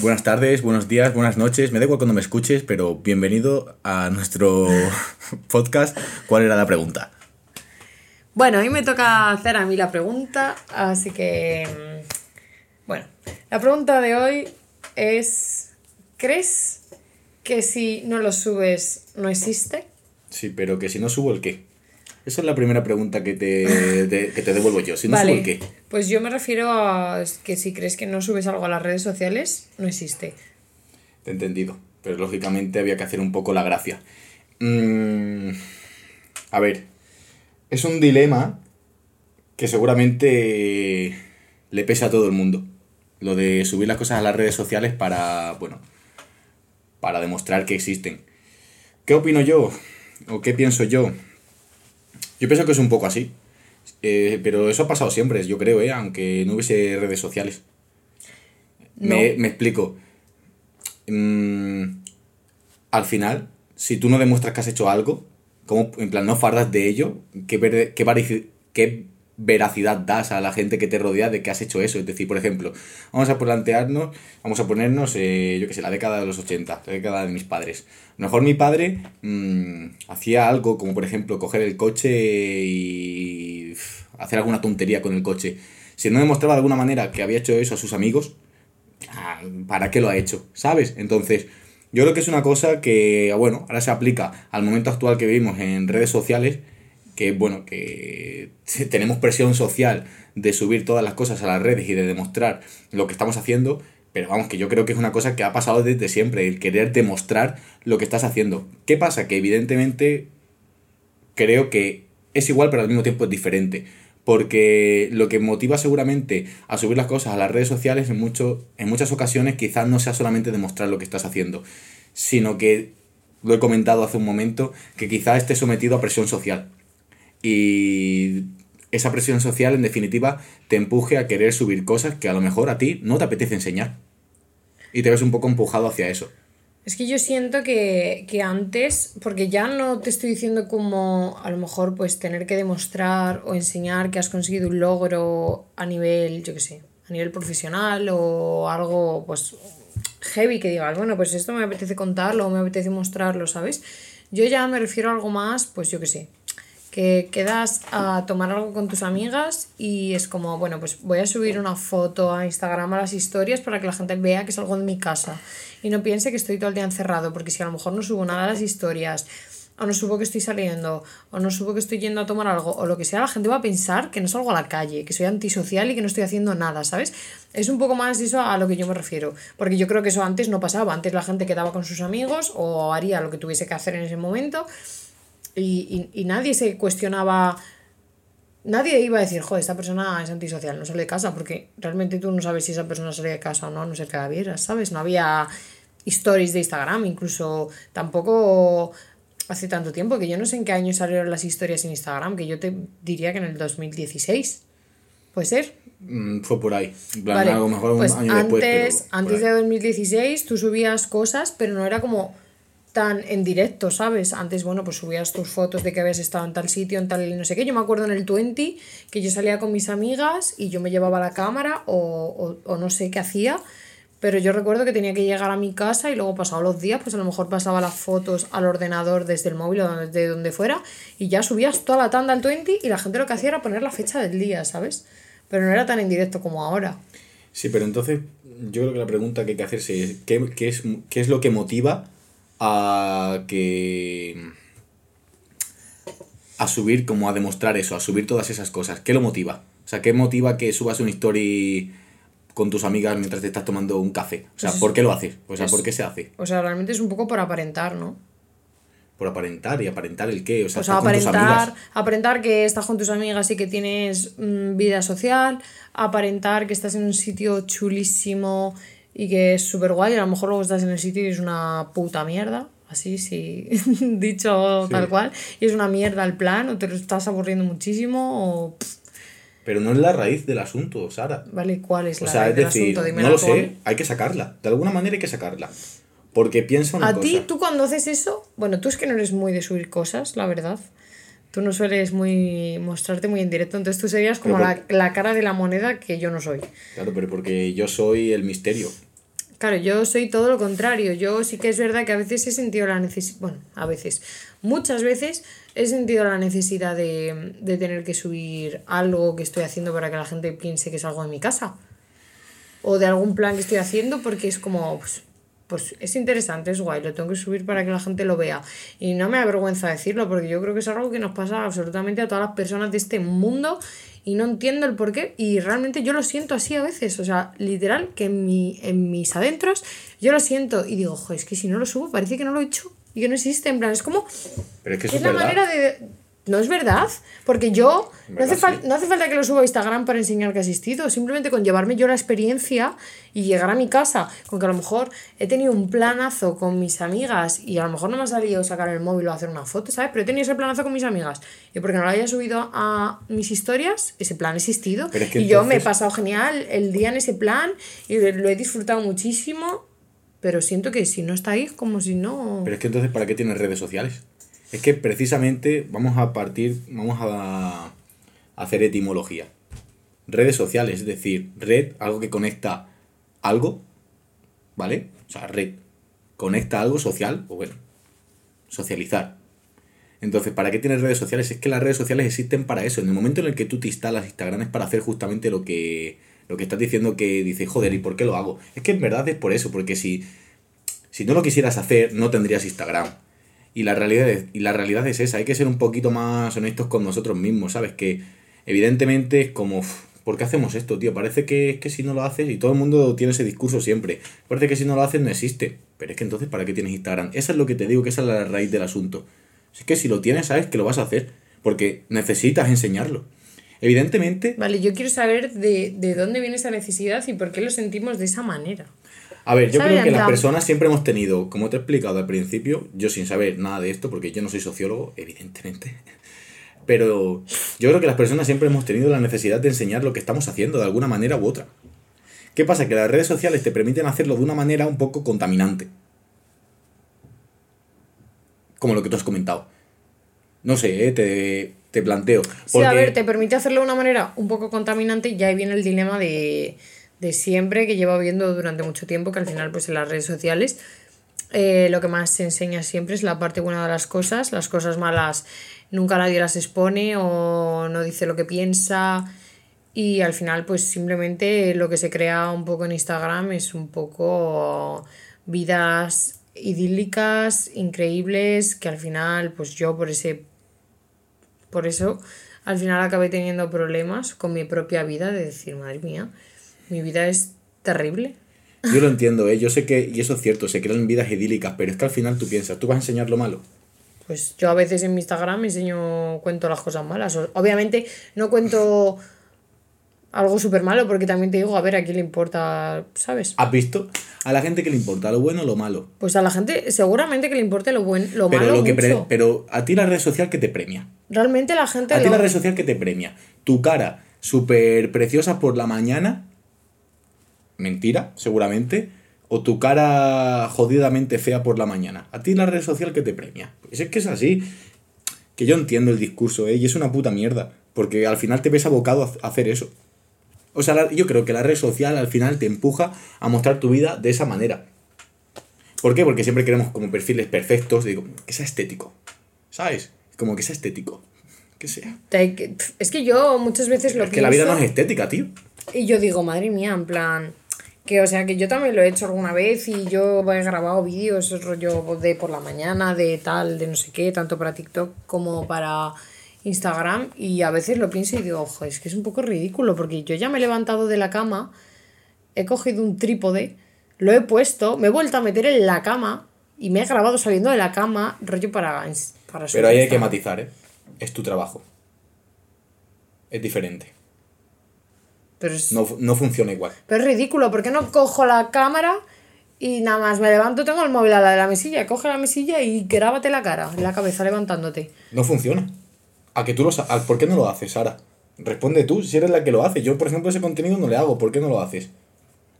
Buenas tardes, buenos días, buenas noches. Me da igual cuando me escuches, pero bienvenido a nuestro podcast. ¿Cuál era la pregunta? Bueno, hoy me toca hacer a mí la pregunta, así que... mm, Bueno, la pregunta de hoy es, ¿crees que si no lo subes no existe? Sí, pero que si no subo el qué. Esa es la primera pregunta que te, de- que te devuelvo yo. Si no subo el qué. Pues yo me refiero a que si crees que no subes algo a las redes sociales, no existe. Te he entendido. Pero lógicamente había que hacer un poco la gracia. Mm, a ver. Es un dilema que seguramente le pesa a todo el mundo. Lo de subir las cosas a las redes sociales para, bueno, para demostrar que existen. ¿Qué opino yo? ¿O qué pienso yo? Yo pienso que es un poco así. Eh, pero eso ha pasado siempre, yo creo, ¿eh? aunque no hubiese redes sociales. Me, No. me explico. Mm, al final, si tú no demuestras que has hecho algo, como en plan no fardas de ello, ¿qué, qué, qué veracidad das a la gente que te rodea de que has hecho eso? Es decir, por ejemplo, vamos a plantearnos, vamos a ponernos, eh, yo qué sé, la década de los 80, la década de mis padres. A lo mejor mi padre mm, hacía algo como, por ejemplo, coger el coche y hacer alguna tontería con el coche. Si no demostraba de alguna manera que había hecho eso a sus amigos, ah, ¿para qué lo ha hecho? ¿Sabes? Entonces, yo creo que es una cosa que, bueno, ahora se aplica al momento actual que vivimos en redes sociales, que, bueno, que tenemos presión social de subir todas las cosas a las redes y de demostrar lo que estamos haciendo, pero vamos, que yo creo que es una cosa que ha pasado desde siempre, el querer demostrar lo que estás haciendo. ¿Qué pasa? Que evidentemente creo que es igual, pero al mismo tiempo es diferente. Porque lo que motiva seguramente a subir las cosas a las redes sociales en, mucho, en muchas ocasiones quizás no sea solamente demostrar lo que estás haciendo, sino que, lo he comentado hace un momento, que quizás estés sometido a presión social. Y esa presión social, en definitiva, te empuje a querer subir cosas que a lo mejor a ti no te apetece enseñar. Y te ves un poco empujado hacia eso. Es que yo siento que, que antes, porque ya no te estoy diciendo como a lo mejor pues tener que demostrar o enseñar que has conseguido un logro a nivel, yo qué sé, a nivel profesional o algo pues heavy que digas, bueno, pues esto me apetece contarlo o me apetece mostrarlo, ¿sabes? Yo ya me refiero a algo más, pues yo qué sé, que quedas a tomar algo con tus amigas y es como, bueno, pues voy a subir una foto a Instagram a las historias para que la gente vea que salgo de mi casa y no piense que estoy todo el día encerrado, porque si a lo mejor no subo nada a las historias, o no subo que estoy saliendo, o no subo que estoy yendo a tomar algo, o lo que sea, la gente va a pensar que no salgo a la calle, que soy antisocial y que no estoy haciendo nada, ¿sabes? Es un poco más eso a lo que yo me refiero, porque yo creo que eso antes no pasaba, antes la gente quedaba con sus amigos o haría lo que tuviese que hacer en ese momento y, y, y nadie se cuestionaba. Nadie iba a decir, joder, esta persona es antisocial, no sale de casa, porque realmente tú no sabes si esa persona sale de casa o no, a no sé que la vieras, ¿sabes? No había stories de Instagram, incluso tampoco hace tanto tiempo, que yo no sé en qué año salieron las historias en Instagram, que yo te diría que en el 2016. ¿Puede ser? Mm, fue por ahí. En plan, Vale, a lo mejor un pues año antes, después. antes de 2016 tú subías cosas, pero no era como tan en directo, ¿sabes? Antes, bueno, pues subías tus fotos de que habías estado en tal sitio, en tal no sé qué. Yo me acuerdo en el 20 que yo salía con mis amigas y yo me llevaba la cámara o, o, no sé qué hacía, pero yo recuerdo que tenía que llegar a mi casa y luego pasados los días, pues a lo mejor pasaba las fotos al ordenador desde el móvil o desde donde fuera y ya subías toda la tanda al 20 y la gente lo que hacía era poner la fecha del día, ¿sabes? Pero no era tan en directo como ahora. Sí, pero entonces yo creo que la pregunta que hay que hacerse ¿qué, qué es, qué es lo que motiva a que... a subir, como a demostrar eso, a subir todas esas cosas? ¿Qué lo motiva? O sea, ¿qué motiva que subas una story con tus amigas mientras te estás tomando un café? O sea, Pues es- ¿por qué lo haces? O sea, es- ¿por qué se hace? O sea, realmente es un poco por aparentar, ¿no? Por aparentar y aparentar el qué. O sea, O sea, estar con tus aparentar, amigas. aparentar que estás con tus amigas y que tienes mm, vida social, aparentar que estás en un sitio chulísimo y que es súper guay, a lo mejor luego estás en el sitio y es una puta mierda, así, sí, dicho tal cual, y es una mierda el plan, o te lo estás aburriendo muchísimo, o... pff, Pero no es la raíz del asunto, Sara. Vale, ¿cuál es O la sea, raíz es del decir, asunto? no Dímela lo sé, hay que sacarla. De alguna manera hay que sacarla. Porque piensa una A cosa. ti, tú cuando haces eso, bueno, tú es que no eres muy de subir cosas, la verdad. Tú no sueles muy mostrarte muy en directo, entonces tú serías como la, la cara de la moneda que yo no soy. Claro, pero porque yo soy el misterio. Claro, yo soy todo lo contrario. Yo sí que es verdad que a veces he sentido la necesidad, bueno, a veces, muchas veces he sentido la necesidad de, de tener que subir algo que estoy haciendo para que la gente piense que es algo en mi casa. O de algún plan que estoy haciendo porque es como, pues, pues es interesante, es guay, lo tengo que subir para que la gente lo vea. Y no me avergüenza decirlo, porque yo creo que es algo que nos pasa absolutamente a todas las personas de este mundo y no entiendo el por qué. Y realmente yo lo siento así a veces, o sea, literal, que en, mi, en mis adentros yo lo siento y digo, joder, es que si no lo subo parece que no lo he hecho y que no existe, en plan, es como... Pero es que es, la es verdad. manera de... No es verdad, porque yo no hace, no falta que lo suba a Instagram para enseñar que he asistido, simplemente con llevarme yo la experiencia y llegar a mi casa, con que a lo mejor he tenido un planazo con mis amigas y a lo mejor no me ha salido sacar el móvil o hacer una foto, ¿sabes? Pero he tenido ese planazo con mis amigas y porque no lo haya subido a mis historias, ese plan ha existido Pero es que y yo me he pasado genial el día en ese plan y lo he disfrutado muchísimo, pero siento que si no está ahí como si no... Pero es que entonces, ¿para qué tienes redes sociales? Es que precisamente vamos a partir, vamos a hacer etimología. Redes sociales, es decir, red, algo que conecta algo, ¿vale? O sea, red, conecta algo social, o bueno, socializar. Entonces, ¿para qué tienes redes sociales? Es que las redes sociales existen para eso. En el momento en el que tú te instalas Instagram es para hacer justamente lo que, lo que estás diciendo que dices, joder, ¿y por qué lo hago? Es que en verdad es por eso, porque si, si no lo quisieras hacer, no tendrías Instagram. Y la, realidad es, y la realidad es esa, hay que ser un poquito más honestos con nosotros mismos, ¿sabes? Que evidentemente es como, "Uf, ¿por qué hacemos esto, tío? Parece que es que si no lo haces, y todo el mundo tiene ese discurso siempre, parece que si no lo haces no existe. Pero es que entonces, ¿para qué tienes Instagram? Esa es lo que te digo, que esa es la raíz del asunto. Es que si lo tienes, sabes que lo vas a hacer, porque necesitas enseñarlo. Evidentemente, Vale, yo quiero saber de, de dónde viene esa necesidad y por qué lo sentimos de esa manera. A ver, yo creo que las personas siempre hemos tenido, como te he explicado al principio, yo sin saber nada de esto, porque yo no soy sociólogo, evidentemente, pero yo creo que las personas siempre hemos tenido la necesidad de enseñar lo que estamos haciendo de alguna manera u otra. ¿Qué pasa? Que las redes sociales te permiten hacerlo de una manera un poco contaminante. Como lo que tú has comentado. No sé, eh, te, te planteo. Sí, a porque- ver, te permite hacerlo de una manera un poco contaminante y ahí viene el dilema de, de siempre que llevo viendo durante mucho tiempo, que al final pues en las redes sociales eh, lo que más se enseña siempre es la parte buena de las cosas, las cosas malas nunca nadie las expone o no dice lo que piensa y al final pues simplemente lo que se crea un poco en Instagram es un poco vidas idílicas, increíbles, que al final pues yo por ese por eso al final acabé teniendo problemas con mi propia vida de decir, madre mía, mi vida es terrible. Yo lo entiendo, ¿eh? yo sé que, y eso es cierto, se crean vidas idílicas, pero es que al final tú piensas, tú vas a enseñar lo malo. Pues yo a veces en mi Instagram enseño, cuento las cosas malas. Obviamente no cuento algo súper malo porque también te digo, a ver, a quién le importa, ¿sabes? ¿Has visto? A la gente que le importa lo bueno o lo malo. Pues a la gente seguramente que le importe lo bueno, lo Pero, malo lo que pre- mucho. pero a ti la red social que te premia. Realmente la gente A ti la red social que te premia. Tu cara súper preciosa por la mañana. Mentira, seguramente. O tu cara jodidamente fea por la mañana. A ti la red social que te premia. Pues es que es así. Que yo entiendo el discurso, ¿eh? Y es una puta mierda. Porque al final te ves abocado a hacer eso. O sea, yo creo que la red social al final te empuja a mostrar tu vida de esa manera. ¿Por qué? Porque siempre queremos como perfiles perfectos, digo, que sea estético. ¿Sabes? Como que sea estético. Que sea. Es que yo muchas veces lo Es que la vida no es estética, tío. Y yo digo, madre mía, en plan... Que, o sea, que yo también lo he hecho alguna vez y yo he grabado vídeos, rollo de por la mañana, de tal, de no sé qué, tanto para TikTok como para Instagram. Y a veces lo pienso y digo, ojo, es que es un poco ridículo porque yo ya me he levantado de la cama, he cogido un trípode, lo he puesto, me he vuelto a meter en la cama y me he grabado saliendo de la cama, rollo para... para Pero ahí hay que matizar, ¿eh? Es tu trabajo. Es diferente. Pero es, No, no funciona igual. Pero es ridículo, ¿por qué no cojo la cámara y nada más me levanto, tengo el móvil a la de la mesilla, coge la mesilla y grábate la cara, la cabeza levantándote? No funciona. ¿A que tú lo a- ¿Por qué no lo haces, Sara? Responde tú, si eres la que lo hace. Yo, por ejemplo, ese contenido no le hago. ¿Por qué no lo haces?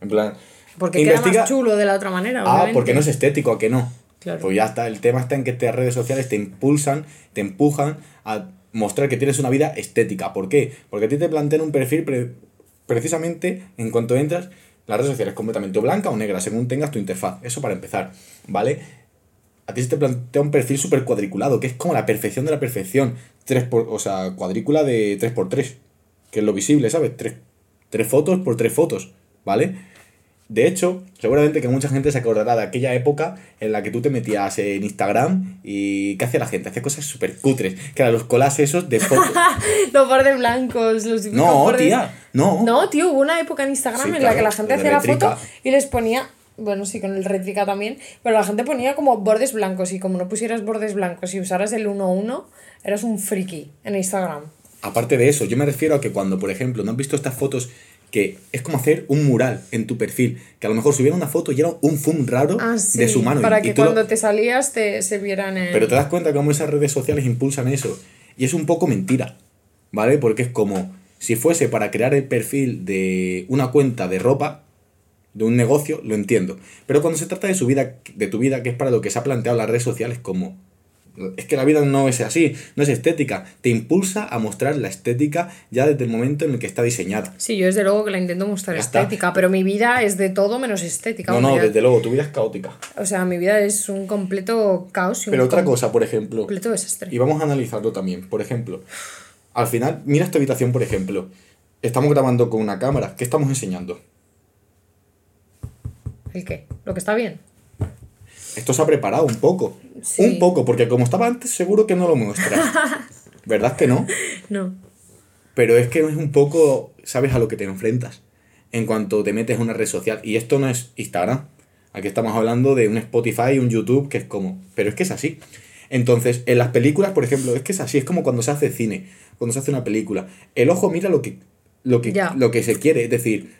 En plan. Porque queda más chulo de la otra manera, Ah, obviamente. porque no es estético, ¿a que no? Claro. Pues ya está. El tema está en que estas redes sociales te impulsan, te empujan a mostrar que tienes una vida estética. ¿Por qué? Porque a ti te plantean un perfil pre- precisamente en cuanto entras La red social es completamente blanca o negra, según tengas tu interfaz. Eso para empezar, ¿vale? A ti se te plantea un perfil súper cuadriculado, que es como la perfección de la perfección. Tres por, o sea, cuadrícula de 3x3, que es lo visible, ¿sabes? Tres, tres fotos por tres fotos, ¿vale? De hecho, seguramente que mucha gente se acordará de aquella época en la que tú te metías en Instagram y ¿qué hacía la gente? Hacía cosas súper cutres, que eran los colas esos de fotos. los bordes blancos, los No, bordes- tía, no. No, tío, hubo una época en Instagram Sí, en la que la gente hacía la foto y les ponía, bueno, sí, con el rétrica también, pero la gente ponía como bordes blancos y como no pusieras bordes blancos y usaras el 1-1, eras un friki en Instagram. Aparte de eso, yo me refiero a que cuando, por ejemplo, no has visto estas fotos que es como hacer un mural en tu perfil, que a lo mejor subieron una foto y era un zoom raro Ah, sí, de su mano. para y que lo- cuando te salías te, se vieran en... Pero te das cuenta cómo esas redes sociales impulsan eso. Y es un poco mentira, ¿vale? Porque es como si fuese para crear el perfil de una cuenta de ropa, de un negocio, lo entiendo. Pero cuando se trata de su vida, de tu vida, que es para lo que se ha planteado las redes sociales, como es que la vida no es así, no es estética, te impulsa a mostrar la estética ya desde el momento en el que está diseñada. Sí, yo desde luego que la intento mostrar estética, pero mi vida es de todo menos estética. No, no, desde luego, tu vida es caótica. O sea, mi vida es un completo caos y un Pero otra com- cosa, por ejemplo, completo desastre. Y vamos a analizarlo también. Por ejemplo, al final, mira esta habitación, por ejemplo. Estamos grabando con una cámara. ¿Qué estamos enseñando? ¿El qué? ¿Lo que está bien? Esto se ha preparado un poco. Sí. Un poco, porque como estaba antes, seguro que no lo muestra. ¿Verdad que no? No. Pero es que es un poco, sabes a lo que te enfrentas en cuanto te metes en una red social. Y esto no es Instagram. Aquí estamos hablando de un Spotify, un YouTube, que es como... Pero es que es así. Entonces, en las películas, por ejemplo, es que es así. Es como cuando se hace cine, cuando se hace una película. El ojo mira lo que, lo que, lo que se quiere. Es decir,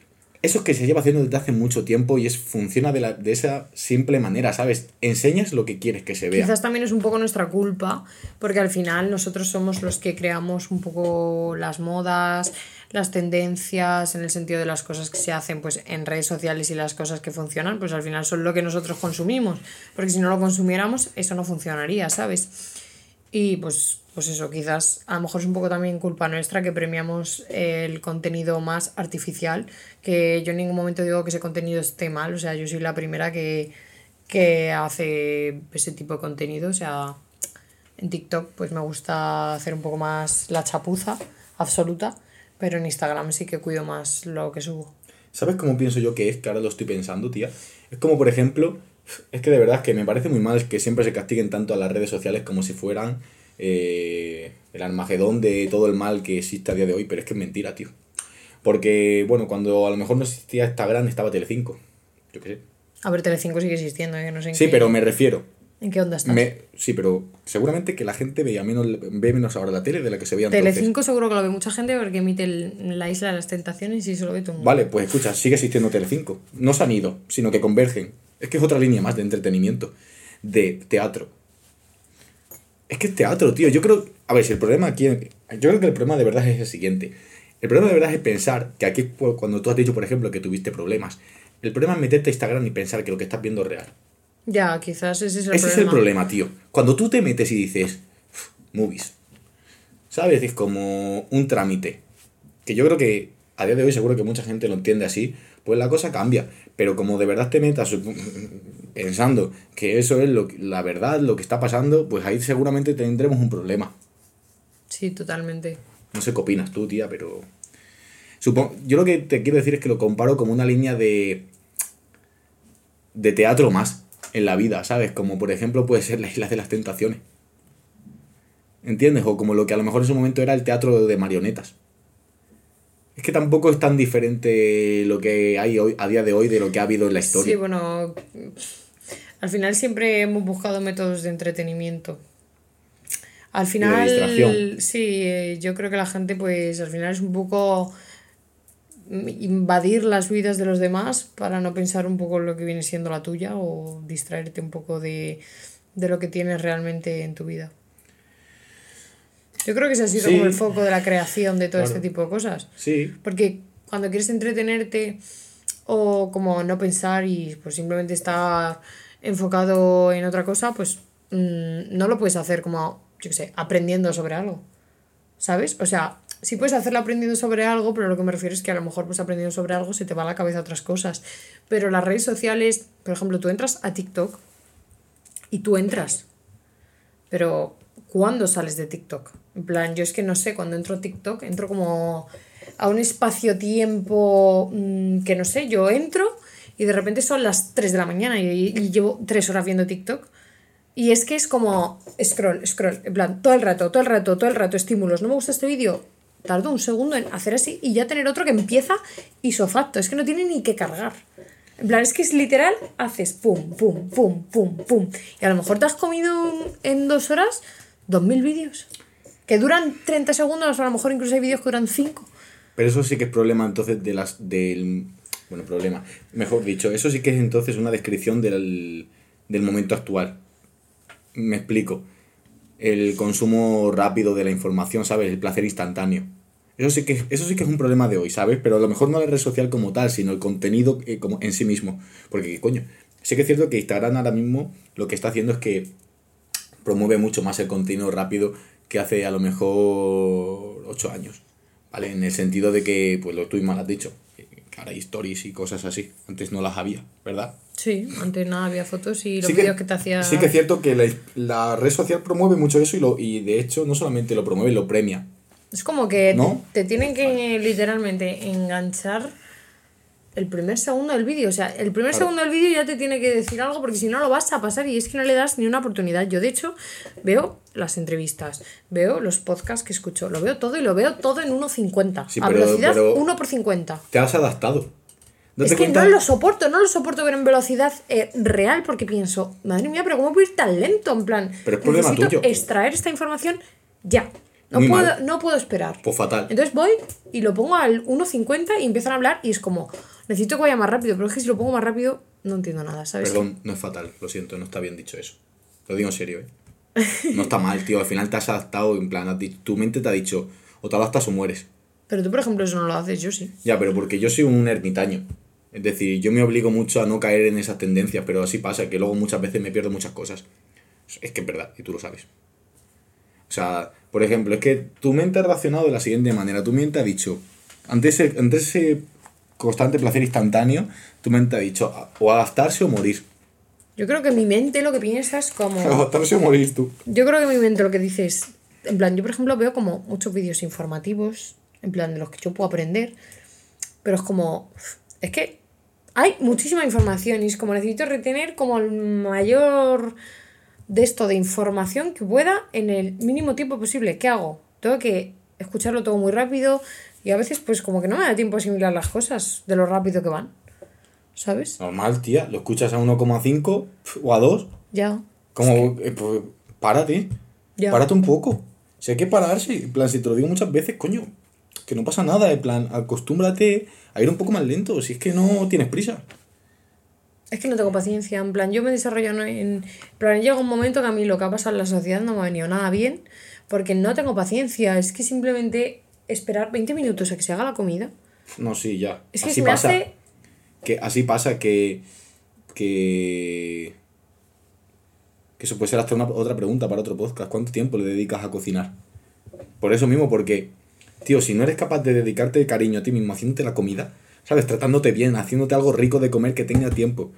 eso es que se lleva haciendo desde hace mucho tiempo y es funciona de, la, de esa simple manera, ¿sabes? Enseñas lo que quieres que se vea. Quizás también es un poco nuestra culpa, porque al final nosotros somos los que creamos un poco las modas, las tendencias, en el sentido de las cosas que se hacen pues en redes sociales y las cosas que funcionan, pues al final son lo que nosotros consumimos, porque si no lo consumiéramos eso no funcionaría, ¿sabes? Y pues, pues eso, quizás a lo mejor es un poco también culpa nuestra que premiamos el contenido más artificial, que yo en ningún momento digo que ese contenido esté mal, o sea, yo soy la primera que, que hace ese tipo de contenido, o sea, en TikTok pues me gusta hacer un poco más la chapuza absoluta, pero en Instagram sí que cuido más lo que subo. ¿Sabes cómo pienso yo que es? Que ahora lo estoy pensando, tía. Es como, por ejemplo, es que de verdad que me parece muy mal que siempre se castiguen tanto a las redes sociales como si fueran eh, el armagedón de todo el mal que existe a día de hoy, pero es que es mentira, tío. Porque, bueno, cuando a lo mejor no existía Instagram, estaba Telecinco. Yo qué sé. A ver, Telecinco sigue existiendo, ¿eh? no sé en Sí, qué, pero me refiero. ¿En qué onda estás? Me, sí, pero seguramente que la gente veía menos, ve menos ahora la tele de la que se veía entonces. Telecinco seguro que lo ve mucha gente porque emite el- la isla de las tentaciones y se lo ve todo el mundo. Vale, pues escucha, sigue existiendo Telecinco. No se han ido, sino que convergen. Es que es otra línea más de entretenimiento, de teatro. Es que es teatro, tío. Yo creo. A ver, si el problema aquí. Yo creo que el problema de verdad es el siguiente. El problema de verdad es pensar que aquí, cuando tú has dicho, por ejemplo, que tuviste problemas, el problema es meterte a Instagram y pensar que lo que estás viendo es real. Ya, quizás ese es el Ese problema. es el problema, tío. Cuando tú te metes y dices, "Uf, movies, ¿sabes? Es como un trámite. Que yo creo que a día de hoy seguro que mucha gente lo entiende así, pues la cosa cambia. Pero como de verdad te metas pensando que eso es lo, la verdad, lo que está pasando, pues ahí seguramente tendremos un problema. Sí, totalmente. No sé qué opinas tú, tía, pero... Supongo, yo lo que te quiero decir es que lo comparo como una línea de... de teatro más en la vida, ¿sabes? Como por ejemplo puede ser la Isla de las Tentaciones. ¿Entiendes? O como lo que a lo mejor en su momento era el teatro de marionetas. Es que tampoco es tan diferente lo que hay hoy, a día de hoy de lo que ha habido en la historia. Sí, bueno, al final siempre hemos buscado métodos de entretenimiento. Al final, distracción. sí, eh, yo creo que la gente, pues, al final es un poco invadir las vidas de los demás para no pensar un poco en lo que viene siendo la tuya o distraerte un poco de, de lo que tienes realmente en tu vida. Yo creo que ese ha sido Sí. como el foco de la creación de todo este tipo de cosas. Sí, Porque cuando quieres entretenerte o como no pensar y pues simplemente estar enfocado en otra cosa, pues mm, no lo puedes hacer como, yo qué sé, aprendiendo sobre algo. ¿Sabes? O sea, sí puedes hacerlo aprendiendo sobre algo, pero lo que me refiero es que a lo mejor pues aprendiendo sobre algo se te va a la cabeza otras cosas. Pero las redes sociales, por ejemplo, tú entras a TikTok y tú entras. Pero ¿cuándo sales de TikTok? En plan, yo es que no sé, cuando entro TikTok, entro como a un espacio-tiempo mm, que no sé, yo entro y de repente son las 3 de la mañana y, llevo 3 horas viendo TikTok. Y es que es como scroll, scroll, en plan, todo el rato, todo el rato, todo el rato, estímulos. No me gusta este vídeo, tardo un segundo en hacer así y ya tener otro que empieza isofacto. Es que no tiene ni que cargar. En plan, es que es literal, haces pum, pum, pum, pum, pum. Y a lo mejor te has comido en dos horas dos mil vídeos. Que duran 30 segundos, a lo mejor incluso hay vídeos que duran 5. Pero eso sí que es problema entonces de las del bueno, problema. Mejor dicho, eso sí que es entonces una descripción del, del momento actual. Me explico. El consumo rápido de la información, ¿sabes? El placer instantáneo. Eso sí, que, eso sí que es un problema de hoy, ¿sabes? Pero a lo mejor no la red social como tal, sino el contenido eh, como en sí mismo. Porque, coño, sí que es cierto que Instagram ahora mismo lo que está haciendo es que promueve mucho más el contenido rápido que hace a lo mejor 8 años. ¿Vale? En el sentido de que, pues lo tú mal has dicho, que ahora hay stories y cosas así. Antes no las había, ¿verdad? Sí, antes nada había fotos y los Sí vídeos que, te hacía. Sí que es cierto que la, la red social promueve mucho eso y, lo, y de hecho no solamente lo promueve, lo premia. Es como que ¿No? te, te tienen que literalmente enganchar el primer segundo del vídeo. O sea, el primer Claro. segundo del vídeo ya te tiene que decir algo porque si no lo vas a pasar y es que no le das ni una oportunidad. Yo, de hecho, veo las entrevistas, veo los podcasts que escucho, lo veo todo y lo veo todo en 1.50. Sí, a pero- velocidad pero- 1 por 50. Te has adaptado. ¿Date Es que cuenta? no lo soporto, no lo soporto ver en velocidad eh, real porque pienso, madre mía, pero ¿cómo puedo ir tan lento? En plan, Pero es problema necesito tuyo. extraer esta información ya. No Muy puedo, mal. no puedo esperar. Pues fatal. Entonces voy y lo pongo al 1.50 y empiezan a hablar y es como, necesito que vaya más rápido, pero es que si lo pongo más rápido no entiendo nada, ¿sabes? Perdón, no es fatal, lo siento, no está bien dicho eso. Lo digo en serio, ¿eh? No está mal, tío. Al final te has adaptado, en plan, tu mente te ha dicho, o te adaptas o mueres. Pero tú, por ejemplo, eso no lo haces, yo sí. Ya, pero porque yo soy un ermitaño. Es decir, yo me obligo mucho a no caer en esas tendencias, pero así pasa, que luego muchas veces me pierdo muchas cosas. Es que es verdad, y tú lo sabes. O sea, por ejemplo, es que tu mente ha reaccionado de la siguiente manera. Tu mente ha dicho, ante ese, ante ese constante placer instantáneo, tu mente ha dicho, o adaptarse o morir. Yo creo que mi mente lo que piensa es como... Adaptarse o morir tú. Yo creo que mi mente lo que dice es, en plan, yo por ejemplo veo como muchos vídeos informativos, en plan de los que yo puedo aprender, pero es como, es que hay muchísima información y es como necesito retener como el mayor de esto de información que pueda en el mínimo tiempo posible. ¿Qué hago? Tengo que escucharlo todo muy rápido y a veces pues como que no me da tiempo a asimilar las cosas de lo rápido que van. ¿Sabes? Normal, tía. Lo escuchas a 1,5 o a 2. Ya. Como, eh, pues, párate. Ya. Párate un poco. Si hay que pararse, en plan, si te lo digo muchas veces, coño, que no pasa nada, en plan, acostúmbrate a ir un poco más lento, si es que no tienes prisa. Es que no tengo paciencia, en plan, yo me desarrollo en... en plan, llega un momento que a mí lo que ha pasado en la sociedad no me ha venido nada bien, porque no tengo paciencia, es que simplemente esperar 20 minutos a que se haga la comida. No, sí, ya. Es que así se me pasa. hace... Que así pasa que. Que. Que eso puede ser hasta una, otra pregunta para otro podcast. ¿Cuánto tiempo le dedicas a cocinar? Por eso mismo, porque. Tío, si no eres capaz de dedicarte cariño a ti mismo haciéndote la comida, ¿sabes? Tratándote bien, haciéndote algo rico de comer que tenga tiempo.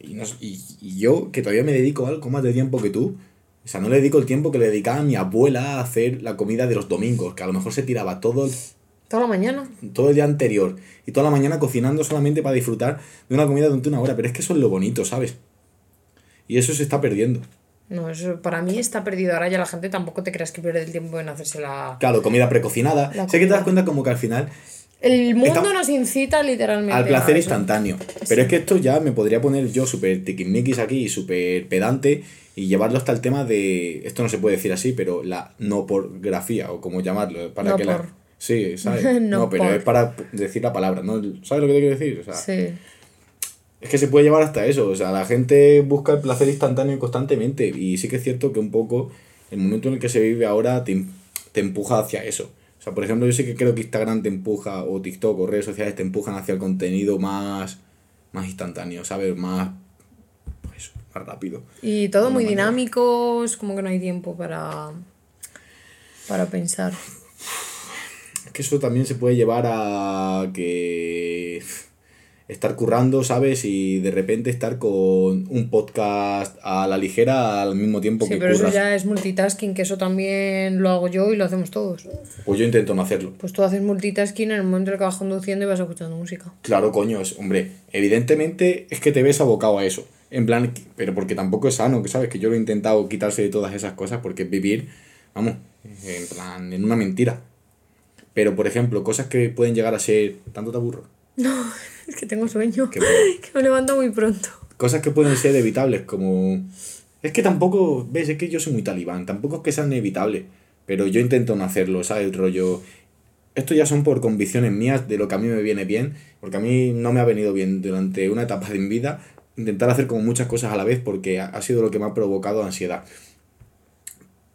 Y, no- y- y yo, que todavía me dedico algo más de tiempo que tú, o sea, no le dedico el tiempo que le dedicaba a mi abuela a hacer la comida de los domingos, que a lo mejor se tiraba todo el Toda la mañana. todo el día anterior y toda la mañana cocinando solamente para disfrutar de una comida durante una hora. Pero es que eso es lo bonito, ¿sabes? Y eso se está perdiendo. No, eso para mí está perdido. Ahora ya la gente tampoco te creas que pierde el tiempo en hacerse la... Claro, comida precocinada. La sé que te das cuenta como que al final El mundo Está- nos incita literalmente al placer instantáneo. Pero es que esto ya me podría poner yo súper tiquismiquis aquí, súper pedante y llevarlo hasta el tema de, esto no se puede decir así, pero la no porgrafía o como llamarlo. Para No que la... Sí, ¿sabes? No no, pero por. es para decir la palabra, ¿no? ¿Sabes lo que te quiero decir? O sea, Sí. Es que se puede llevar hasta eso, o sea, la gente busca el placer instantáneo constantemente y sí que es cierto que un poco el momento en el que se vive ahora te, te empuja hacia eso. O sea, por ejemplo, yo sí que creo que Instagram te empuja, o TikTok, o redes sociales te empujan hacia el contenido más, más instantáneo, ¿sabes? Más, pues, más rápido. Y todo muy manera. dinámico, es como que no hay tiempo para, para pensar. Es que eso también se puede llevar a que estar currando, ¿sabes? Y de repente estar con un podcast a la ligera al mismo tiempo Sí, que pero eso curras. ya es multitasking, que eso también lo hago yo y lo hacemos todos. Pues yo intento no hacerlo. Pues tú haces multitasking en el momento en el que vas conduciendo y vas escuchando música. Claro, coño, es, hombre, evidentemente es que te ves abocado a eso. En plan, pero porque tampoco es sano, que sabes, que yo lo he intentado quitarse de todas esas cosas porque vivir, vamos, en plan, en una mentira. Pero, por ejemplo, cosas que pueden llegar a ser... ¿Tanto te aburro? No, es que tengo sueño. Que me levanto muy pronto. Cosas que pueden ser evitables, como... Es que tampoco, ves, es que yo soy muy talibán, tampoco es que sean evitables, pero yo intento no hacerlo, ¿sabes? El rollo... Esto ya son por convicciones mías de lo que a mí me viene bien, porque a mí no me ha venido bien durante una etapa de mi vida intentar hacer como muchas cosas a la vez porque ha sido lo que me ha provocado ansiedad.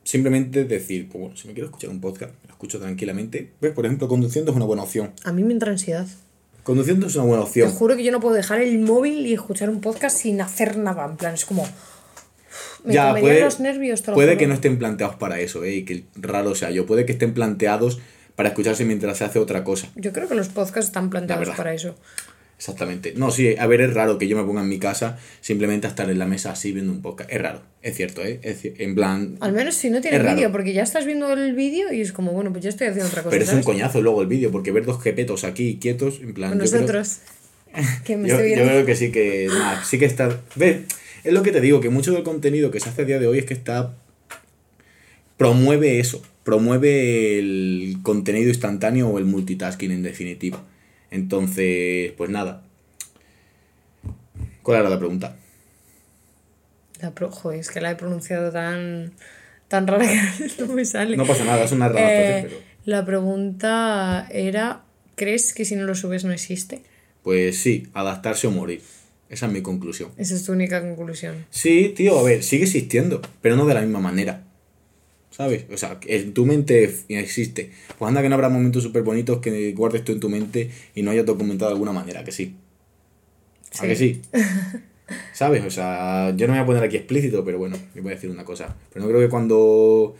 Simplemente decir, pues bueno, si me quiero escuchar un podcast, me lo escucho tranquilamente. ¿Ves? Por ejemplo, conduciendo es una buena opción. A mí me entra ansiedad. Conduciendo es una buena Te opción. juro que yo no puedo dejar el móvil y escuchar un podcast sin hacer nada. En plan, es como. Me ya, puede, los nervios, te lo puede juro. que no estén planteados para eso, ¿eh? Y que raro sea yo. Puede que estén planteados para escucharse mientras se hace otra cosa. Yo creo que los podcasts están planteados para eso. Exactamente. No, sí, a ver, es raro que yo me ponga en mi casa simplemente a estar en la mesa así viendo un podcast. Es raro, es cierto, ¿eh? Es en plan... Al menos si no tiene Es raro. vídeo, porque ya estás viendo el vídeo y es como, bueno, pues ya estoy haciendo otra cosa. Pero es un coñazo luego el vídeo, porque ver dos jepetos aquí quietos, en plan... Con yo creo- nosotros. Que me Yo, estoy yo viendo. creo que sí que. sí que está. Ve, es lo que te digo, que mucho del contenido que se hace a día de hoy es que está. promueve eso. Promueve el contenido instantáneo o el multitasking en definitiva. Entonces, pues nada. ¿Cuál era la pregunta? La pro... Joder, es que la he pronunciado tan, tan rara que no me sale. No pasa nada, es una rara Eh, pero. La pregunta era, ¿crees que si no lo subes no existe? Pues sí, adaptarse o morir. Esa es mi conclusión. Esa es tu única conclusión. Sí, tío, a ver, sigue existiendo, pero no de la misma manera. ¿Sabes? O sea, en tu mente existe. Pues anda que no habrá momentos súper bonitos que guardes tú en tu mente y no hayas documentado de alguna manera, que sí. ¿A que sí? ¿Sabes? O sea, yo no me voy a poner aquí explícito, pero bueno, le voy a decir una cosa. Pero no creo que cuando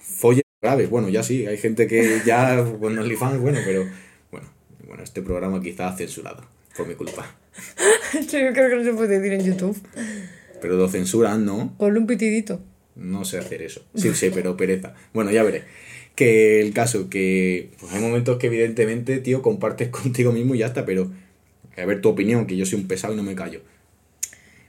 folle grave, bueno, ya sí, hay gente que ya, bueno, OnlyFans, bueno, pero bueno, bueno, este programa quizás censurado, por mi culpa. Yo creo que no se puede decir en YouTube. Pero lo censuran, ¿no? Ponle un pitidito. No sé hacer eso. Sí sé, pero pereza. Bueno, ya veré. Que el caso, que pues hay momentos que evidentemente, tío, compartes contigo mismo y ya está, pero a ver tu opinión, que yo soy un pesado y no me callo.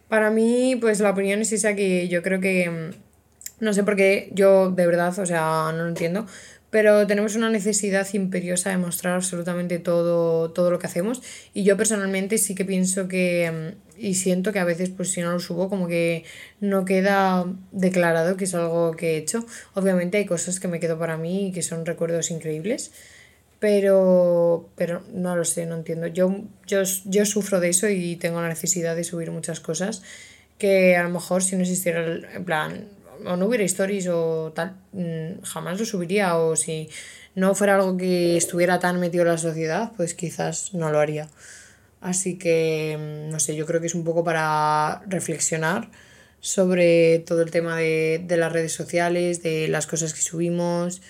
Para mí, pues la opinión es esa que yo creo que. mm, No sé por qué, yo de verdad, o sea, no lo entiendo. Pero tenemos una necesidad imperiosa de mostrar absolutamente todo, todo lo que hacemos. Y yo personalmente sí que pienso que. mm, Y siento que a veces, pues si no lo subo, como que no queda declarado que es algo que he hecho. Obviamente hay cosas que me quedo para mí y que son recuerdos increíbles. Pero, pero no lo sé, no entiendo. Yo, yo, yo sufro de eso y tengo la necesidad de subir muchas cosas que a lo mejor si no existiera, en plan, o no hubiera stories o tal, mm, jamás lo subiría. O si no fuera algo que estuviera tan metido en la sociedad, pues quizás no lo haría. Así que, mm, no sé, yo creo que es un poco para reflexionar sobre todo el tema de, de las redes sociales, de las cosas que subimos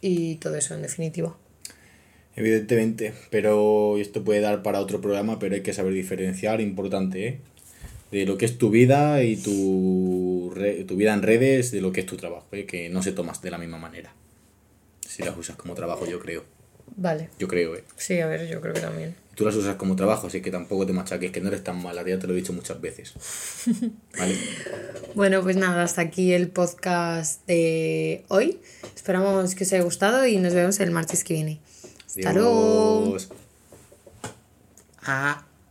y todo eso en definitiva. Evidentemente, pero esto puede dar para otro programa, pero hay que saber diferenciar, importante, ¿eh? De lo que es tu vida y tu, re- tu vida en redes, de lo que es tu trabajo, ¿eh? Que no se tomas de la misma manera. Si las usas como trabajo, yo creo. Vale, Yo creo, ¿eh? sí, a ver, yo creo que también. Tú las usas como trabajo, así que tampoco te machaques, que no eres tan mala, ya te lo he dicho muchas veces. ¿Vale? Bueno, pues nada, hasta aquí el podcast de hoy. Esperamos que os haya gustado y nos vemos el martes que viene. Hasta luego. Ah.